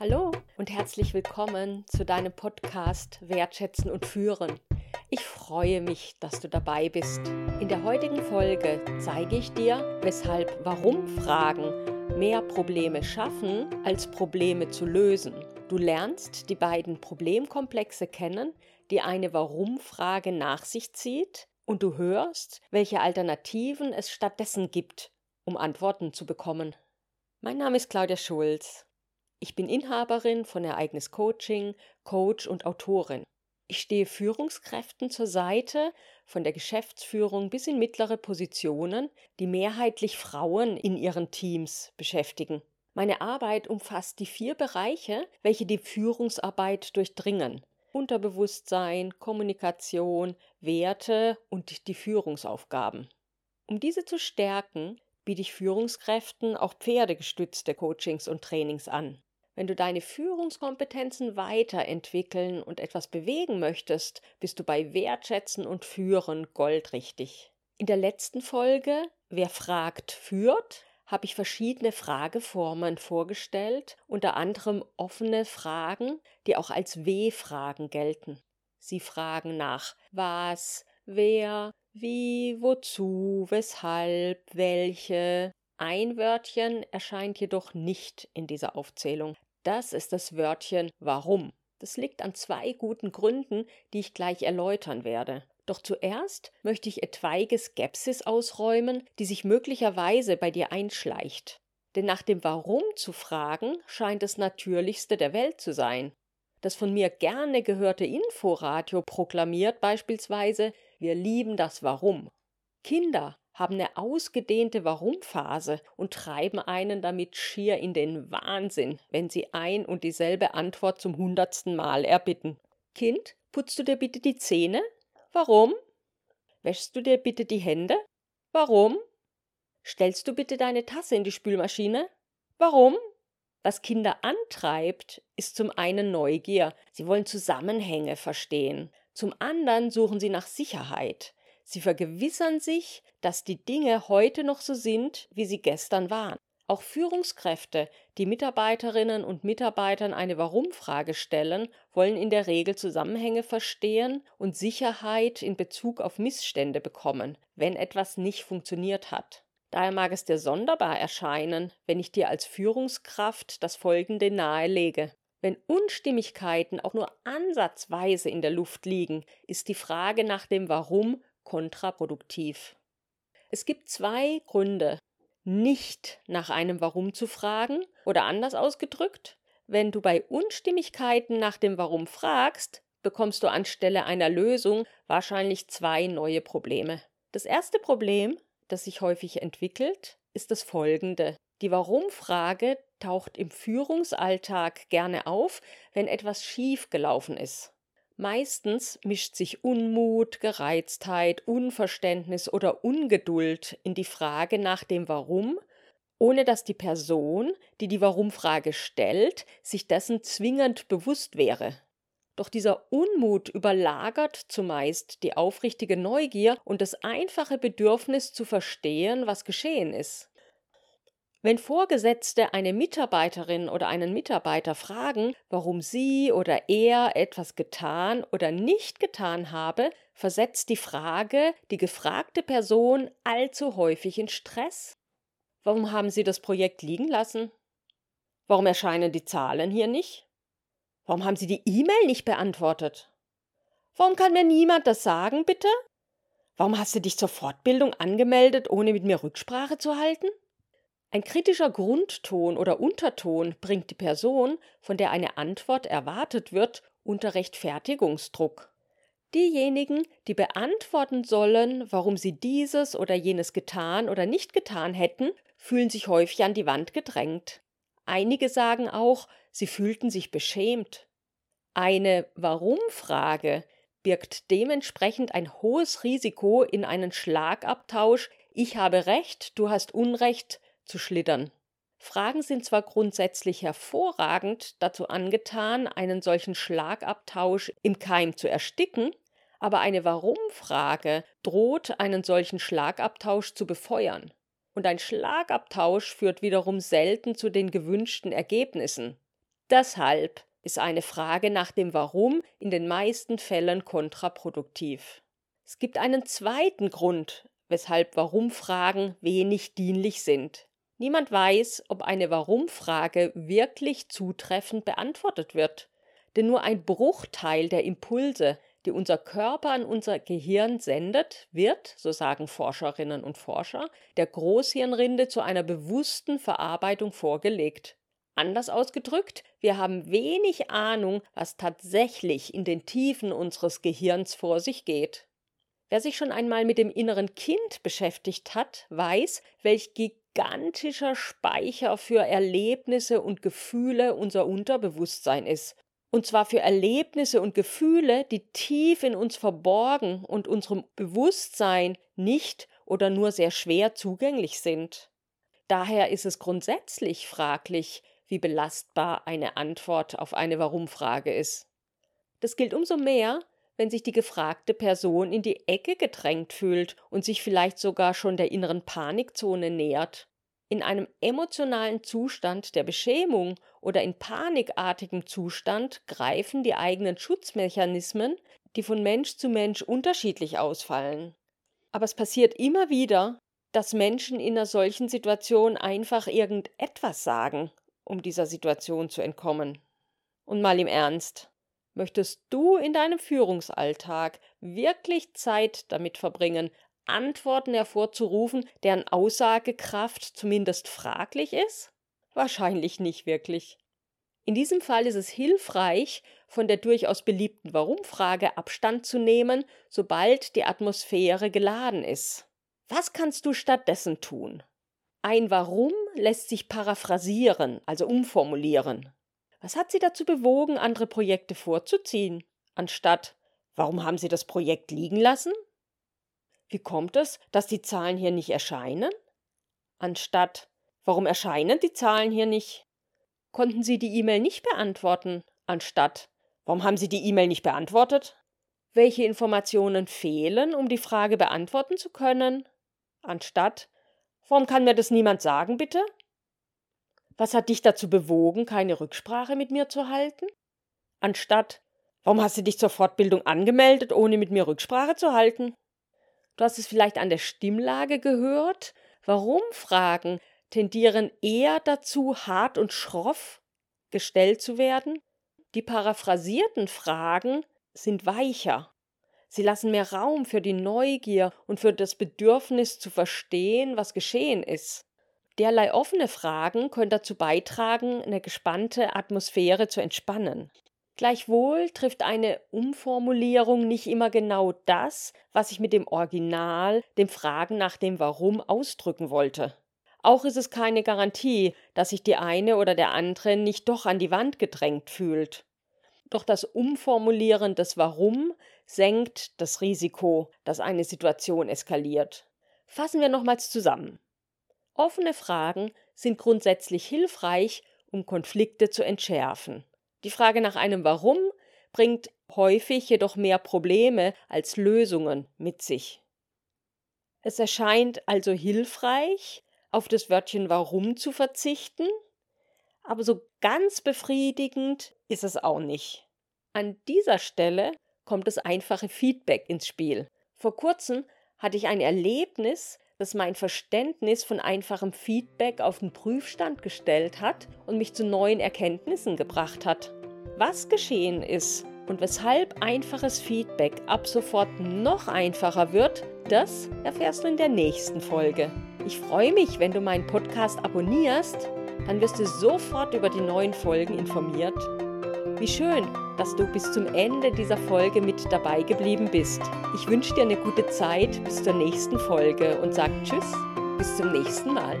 Hallo und herzlich willkommen zu deinem Podcast Wertschätzen und Führen. Ich freue mich, dass du dabei bist. In der heutigen Folge zeige ich dir, weshalb Warum-Fragen mehr Probleme schaffen, als Probleme zu lösen. Du lernst die beiden Problemkomplexe kennen, die eine Warum-Frage nach sich zieht, und du hörst, welche Alternativen es stattdessen gibt, um Antworten zu bekommen. Mein Name ist Claudia Schulz. Ich bin Inhaberin von Ereignis Coaching, Coach und Autorin. Ich stehe Führungskräften zur Seite, von der Geschäftsführung bis in mittlere Positionen, die mehrheitlich Frauen in ihren Teams beschäftigen. Meine Arbeit umfasst die vier Bereiche, welche die Führungsarbeit durchdringen. Unterbewusstsein, Kommunikation, Werte und die Führungsaufgaben. Um diese zu stärken, biete ich Führungskräften auch pferdegestützte Coachings und Trainings an. Wenn du deine Führungskompetenzen weiterentwickeln und etwas bewegen möchtest, bist du bei Wertschätzen und Führen goldrichtig. In der letzten Folge Wer fragt, führt, habe ich verschiedene Frageformen vorgestellt, unter anderem offene Fragen, die auch als W-Fragen gelten. Sie fragen nach was, wer, wie, wozu, weshalb, welche. Ein Wörtchen erscheint jedoch nicht in dieser Aufzählung. Das ist das Wörtchen warum. Das liegt an zwei guten Gründen, die ich gleich erläutern werde. Doch zuerst möchte ich etwaige Skepsis ausräumen, die sich möglicherweise bei dir einschleicht. Denn nach dem Warum zu fragen, scheint das Natürlichste der Welt zu sein. Das von mir gerne gehörte Inforadio proklamiert beispielsweise, wir lieben das Warum. Kinder haben eine ausgedehnte Warum-Phase und treiben einen damit schier in den Wahnsinn, wenn sie ein und dieselbe Antwort zum hundertsten Mal erbitten. Kind, putzt du dir bitte die Zähne? Warum? Wäschst du dir bitte die Hände? Warum? Stellst du bitte deine Tasse in die Spülmaschine? Warum? Was Kinder antreibt, ist zum einen Neugier. Sie wollen Zusammenhänge verstehen. Zum anderen suchen sie nach Sicherheit. Sie vergewissern sich, dass die Dinge heute noch so sind, wie sie gestern waren. Auch Führungskräfte, die Mitarbeiterinnen und Mitarbeitern eine Warum-Frage stellen, wollen in der Regel Zusammenhänge verstehen und Sicherheit in Bezug auf Missstände bekommen, wenn etwas nicht funktioniert hat. Daher mag es dir sonderbar erscheinen, wenn ich dir als Führungskraft das Folgende nahelege. Wenn Unstimmigkeiten auch nur ansatzweise in der Luft liegen, ist die Frage nach dem Warum kontraproduktiv. Es gibt zwei Gründe, nicht nach einem Warum zu fragen oder anders ausgedrückt, wenn du bei Unstimmigkeiten nach dem Warum fragst, bekommst du anstelle einer Lösung wahrscheinlich zwei neue Probleme. Das erste Problem, das sich häufig entwickelt, ist das folgende. Die Warum-Frage taucht im Führungsalltag gerne auf, wenn etwas schief gelaufen ist. Meistens mischt sich Unmut, Gereiztheit, Unverständnis oder Ungeduld in die Frage nach dem Warum, ohne dass die Person, die die Warum-Frage stellt, sich dessen zwingend bewusst wäre. Doch dieser Unmut überlagert zumeist die aufrichtige Neugier und das einfache Bedürfnis zu verstehen, was geschehen ist. Wenn Vorgesetzte eine Mitarbeiterin oder einen Mitarbeiter fragen, warum sie oder er etwas getan oder nicht getan habe, versetzt die Frage die gefragte Person allzu häufig in Stress. Warum haben Sie das Projekt liegen lassen? Warum erscheinen die Zahlen hier nicht? Warum haben Sie die E-Mail nicht beantwortet? Warum kann mir niemand das sagen, bitte? Warum hast du dich zur Fortbildung angemeldet, ohne mit mir Rücksprache zu halten? Ein kritischer Grundton oder Unterton bringt die Person, von der eine Antwort erwartet wird, unter Rechtfertigungsdruck. Diejenigen, die beantworten sollen, warum sie dieses oder jenes getan oder nicht getan hätten, fühlen sich häufig an die Wand gedrängt. Einige sagen auch, sie fühlten sich beschämt. Eine Warum-Frage birgt dementsprechend ein hohes Risiko in einen Schlagabtausch Ich habe Recht, du hast Unrecht zu schlittern. Fragen sind zwar grundsätzlich hervorragend dazu angetan, einen solchen Schlagabtausch im Keim zu ersticken, aber eine Warum-Frage droht einen solchen Schlagabtausch zu befeuern. Und ein Schlagabtausch führt wiederum selten zu den gewünschten Ergebnissen. Deshalb ist eine Frage nach dem Warum in den meisten Fällen kontraproduktiv. Es gibt einen zweiten Grund, weshalb Warum-Fragen wenig dienlich sind. Niemand weiß, ob eine Warum-Frage wirklich zutreffend beantwortet wird. Denn nur ein Bruchteil der Impulse, die unser Körper an unser Gehirn sendet, wird, so sagen Forscherinnen und Forscher, der Großhirnrinde zu einer bewussten Verarbeitung vorgelegt. Anders ausgedrückt, wir haben wenig Ahnung, was tatsächlich in den Tiefen unseres Gehirns vor sich geht. Wer sich schon einmal mit dem inneren Kind beschäftigt hat, weiß, welch gigantischer Speicher für Erlebnisse und Gefühle unser Unterbewusstsein ist. Und zwar für Erlebnisse und Gefühle, die tief in uns verborgen und unserem Bewusstsein nicht oder nur sehr schwer zugänglich sind. Daher ist es grundsätzlich fraglich, wie belastbar eine Antwort auf eine Warum-Frage ist. Das gilt umso mehr, wenn sich die gefragte Person in die Ecke gedrängt fühlt und sich vielleicht sogar schon der inneren Panikzone nähert. In einem emotionalen Zustand der Beschämung oder in panikartigem Zustand greifen die eigenen Schutzmechanismen, die von Mensch zu Mensch unterschiedlich ausfallen. Aber es passiert immer wieder, dass Menschen in einer solchen Situation einfach irgendetwas sagen, um dieser Situation zu entkommen. Und mal im Ernst, möchtest du in deinem Führungsalltag wirklich Zeit damit verbringen, Antworten hervorzurufen, deren Aussagekraft zumindest fraglich ist? Wahrscheinlich nicht wirklich. In diesem Fall ist es hilfreich, von der durchaus beliebten Warum-Frage Abstand zu nehmen, sobald die Atmosphäre geladen ist. Was kannst du stattdessen tun? Ein Warum lässt sich paraphrasieren, also umformulieren. Was hat Sie dazu bewogen, andere Projekte vorzuziehen, anstatt Warum haben Sie das Projekt liegen lassen? Wie kommt es, dass die Zahlen hier nicht erscheinen? Anstatt Warum erscheinen die Zahlen hier nicht? Konnten Sie die E-Mail nicht beantworten? Anstatt Warum haben Sie die E-Mail nicht beantwortet? Welche Informationen fehlen, um die Frage beantworten zu können? Anstatt Warum kann mir das niemand sagen, bitte? Was hat dich dazu bewogen, keine Rücksprache mit mir zu halten? Anstatt, warum hast du dich zur Fortbildung angemeldet, ohne mit mir Rücksprache zu halten? Du hast es vielleicht an der Stimmlage gehört? Warum Fragen tendieren eher dazu, hart und schroff gestellt zu werden? Die paraphrasierten Fragen sind weicher, Sie lassen mehr Raum für die Neugier und für das Bedürfnis zu verstehen, was geschehen ist. Derlei offene Fragen können dazu beitragen, eine gespannte Atmosphäre zu entspannen. Gleichwohl trifft eine Umformulierung nicht immer genau das, was ich mit dem Original, dem Fragen nach dem Warum ausdrücken wollte. Auch ist es keine Garantie, dass sich die eine oder der andere nicht doch an die Wand gedrängt fühlt. Doch das Umformulieren des Warum senkt das Risiko, dass eine Situation eskaliert. Fassen wir nochmals zusammen. Offene Fragen sind grundsätzlich hilfreich, um Konflikte zu entschärfen. Die Frage nach einem Warum bringt häufig jedoch mehr Probleme als Lösungen mit sich. Es erscheint also hilfreich, auf das Wörtchen Warum zu verzichten, aber so ganz befriedigend ist es auch nicht. An dieser Stelle kommt das einfache Feedback ins Spiel. Vor kurzem hatte ich ein Erlebnis, das mein Verständnis von einfachem Feedback auf den Prüfstand gestellt hat und mich zu neuen Erkenntnissen gebracht hat. Was geschehen ist und weshalb einfaches Feedback ab sofort noch einfacher wird, das erfährst du in der nächsten Folge. Ich freue mich, wenn du meinen Podcast abonnierst, dann wirst du sofort über die neuen Folgen informiert. Wie schön, dass du bis zum Ende dieser Folge mit dabei geblieben bist. Ich wünsche dir eine gute Zeit bis zur nächsten Folge und sage Tschüss, bis zum nächsten Mal.